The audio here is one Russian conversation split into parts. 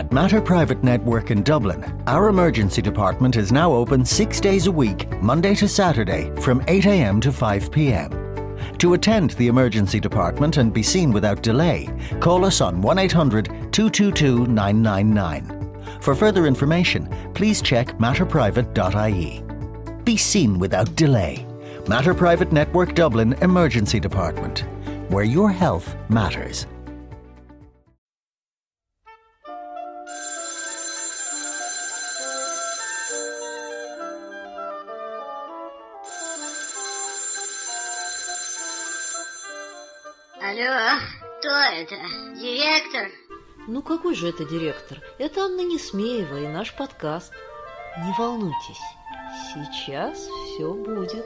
At Matter Private Network in Dublin, our emergency department is now open six days a week, Monday to Saturday, from 8am to 5pm. To attend the emergency department and be seen without delay, call us on 1 800 222 999. For further information, please check matterprivate.ie. Be seen without delay. Matter Private Network Dublin Emergency Department, where your health matters. Алло, кто это? Директор? Ну какой же это директор? Это Анна Несмеева и наш подкаст. Не волнуйтесь, сейчас все будет.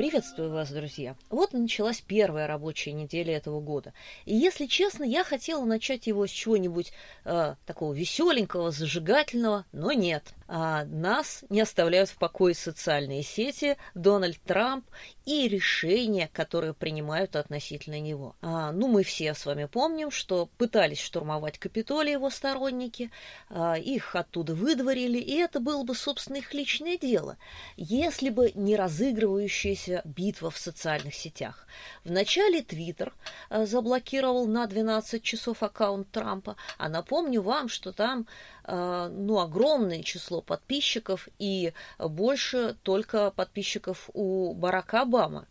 Приветствую вас, друзья! Вот и началась первая рабочая неделя этого года. И если честно, я хотела начать его с чего-нибудь э, такого веселенького, зажигательного, но нет а, нас не оставляют в покое социальные сети, Дональд Трамп и решения, которые принимают относительно него. А, ну, мы все с вами помним, что пытались штурмовать Капитолий его сторонники, а, их оттуда выдворили, и это было бы, собственно, их личное дело, если бы не разыгрывающаяся битва в социальных сетях. Вначале Твиттер а, заблокировал на 12 часов аккаунт Трампа, а напомню вам, что там а, ну, огромное число подписчиков и больше только подписчиков у Барака Обамы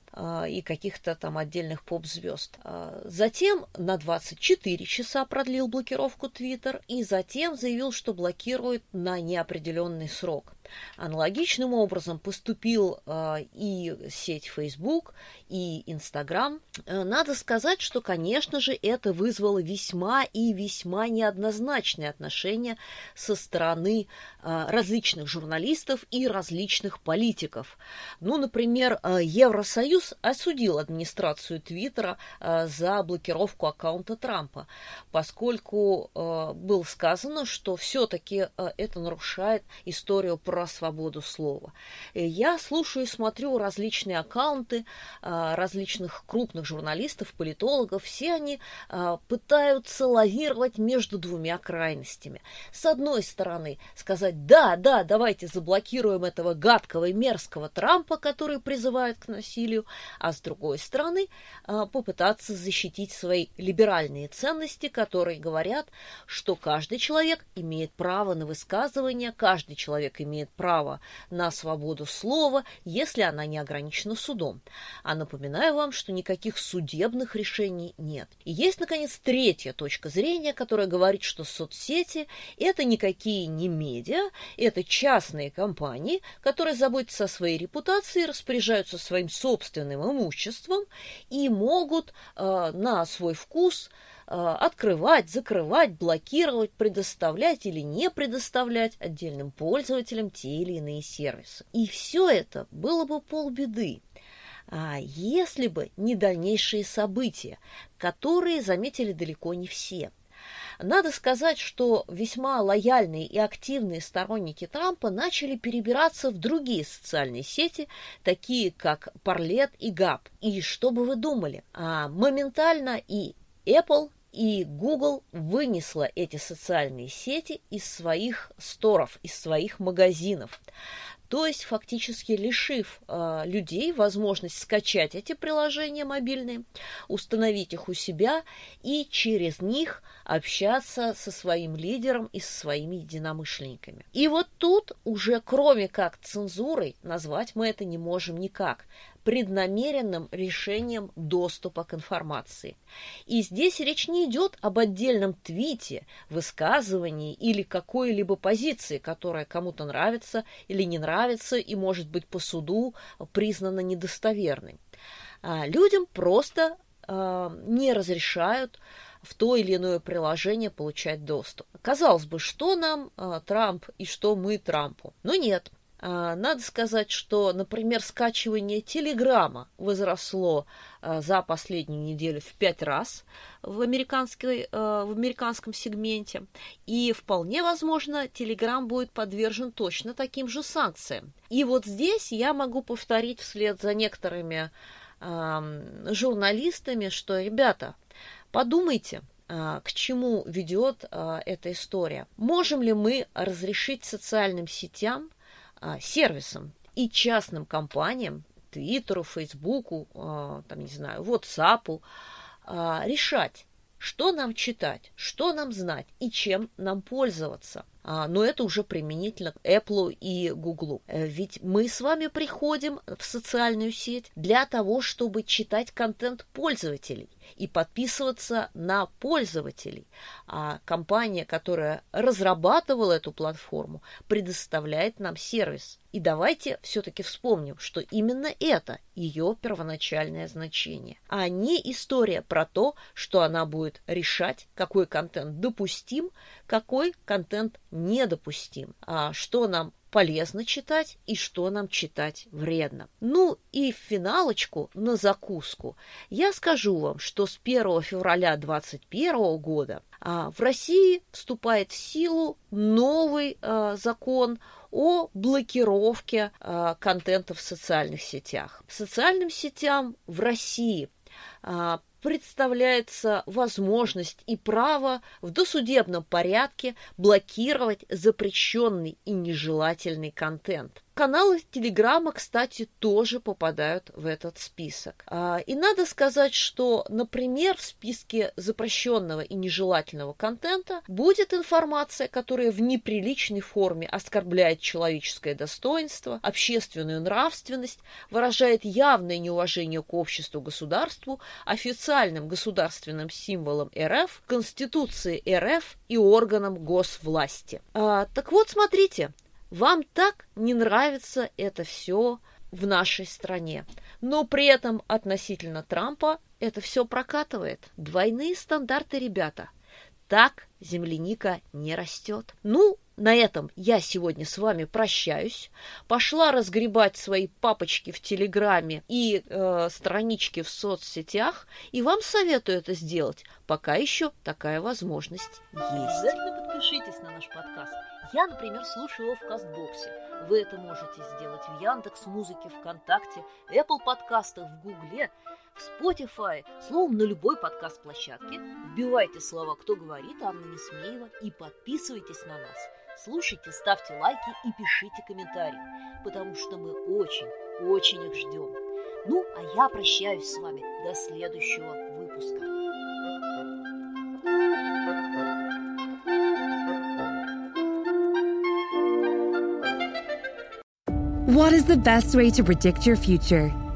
и каких-то там отдельных поп-звезд. А, затем на 24 часа продлил блокировку Твиттер и затем заявил, что блокирует на неопределенный срок. Аналогичным образом поступил э, и сеть Facebook, и Instagram. Э, надо сказать, что, конечно же, это вызвало весьма и весьма неоднозначные отношения со стороны различных журналистов и различных политиков. Ну, например, э, Евросоюз осудил администрацию Твиттера э, за блокировку аккаунта Трампа, поскольку э, было сказано, что все-таки э, это нарушает историю про свободу слова. Я слушаю и смотрю различные аккаунты различных крупных журналистов, политологов. Все они пытаются лавировать между двумя крайностями. С одной стороны, сказать, да, да, давайте заблокируем этого гадкого и мерзкого Трампа, который призывает к насилию, а с другой стороны, а, попытаться защитить свои либеральные ценности, которые говорят, что каждый человек имеет право на высказывание, каждый человек имеет право на свободу слова, если она не ограничена судом. А напоминаю вам, что никаких судебных решений нет. И есть, наконец, третья точка зрения, которая говорит, что соцсети – это никакие не медиа, это частные компании, которые заботятся о своей репутации, распоряжаются своим собственным имуществом и могут э, на свой вкус – Э, открывать, закрывать, блокировать, предоставлять или не предоставлять отдельным пользователям те или иные сервисы. И все это было бы полбеды, а если бы не дальнейшие события, которые заметили далеко не все. Надо сказать, что весьма лояльные и активные сторонники Трампа начали перебираться в другие социальные сети, такие как Парлет и Гап. И что бы вы думали? А, моментально и Apple, и Google вынесла эти социальные сети из своих сторов, из своих магазинов. То есть фактически лишив э, людей возможность скачать эти приложения мобильные, установить их у себя и через них общаться со своим лидером и со своими единомышленниками. И вот тут уже кроме как цензурой назвать мы это не можем никак преднамеренным решением доступа к информации. И здесь речь не идет об отдельном твите, высказывании или какой-либо позиции, которая кому-то нравится или не нравится и может быть по суду признана недостоверной. А людям просто э, не разрешают в то или иное приложение получать доступ. Казалось бы, что нам э, Трамп и что мы Трампу? Но нет. А, надо сказать, что, например, скачивание Телеграма возросло а, за последнюю неделю в пять раз в, американской, а, в американском сегменте. И вполне возможно, Телеграм будет подвержен точно таким же санкциям. И вот здесь я могу повторить вслед за некоторыми журналистами, что, ребята, подумайте, к чему ведет эта история. Можем ли мы разрешить социальным сетям, э, сервисам и частным компаниям, Твиттеру, Фейсбуку, э, там, не знаю, WhatsApp, э, решать, что нам читать, что нам знать и чем нам пользоваться. А, но это уже применительно к Apple и Google. Э, ведь мы с вами приходим в социальную сеть для того, чтобы читать контент пользователей и подписываться на пользователей. А компания, которая разрабатывала эту платформу, предоставляет нам сервис. И давайте все-таки вспомним, что именно это ее первоначальное значение, а не история про то, что она будет решать, какой контент допустим, какой контент недопустим, а что нам полезно читать и что нам читать вредно. Ну и в финалочку на закуску я скажу вам, что с 1 февраля 2021 года а, в России вступает в силу новый а, закон о блокировке а, контента в социальных сетях. Социальным сетям в России а, представляется возможность и право в досудебном порядке блокировать запрещенный и нежелательный контент. Каналы Телеграма, кстати, тоже попадают в этот список. А, и надо сказать, что, например, в списке запрещенного и нежелательного контента будет информация, которая в неприличной форме оскорбляет человеческое достоинство, общественную нравственность, выражает явное неуважение к обществу, государству, официальным государственным символам РФ, Конституции РФ и органам госвласти. А, так вот, смотрите, вам так не нравится это все в нашей стране. Но при этом относительно Трампа это все прокатывает. Двойные стандарты, ребята. Так земляника не растет. Ну, на этом я сегодня с вами прощаюсь. Пошла разгребать свои папочки в Телеграме и э, странички в соцсетях. И вам советую это сделать, пока еще такая возможность есть. Обязательно подпишитесь на наш подкаст. Я, например, слушаю его в Кастбоксе. Вы это можете сделать в Яндекс Музыке, ВКонтакте, Apple подкастах, в Гугле, в Spotify, словом, на любой подкаст-площадке. Вбивайте слова «Кто говорит» Анна Несмеева и подписывайтесь на нас. Слушайте, ставьте лайки и пишите комментарии, потому что мы очень, очень их ждем. Ну, а я прощаюсь с вами до следующего выпуска. What is the best way to predict your future?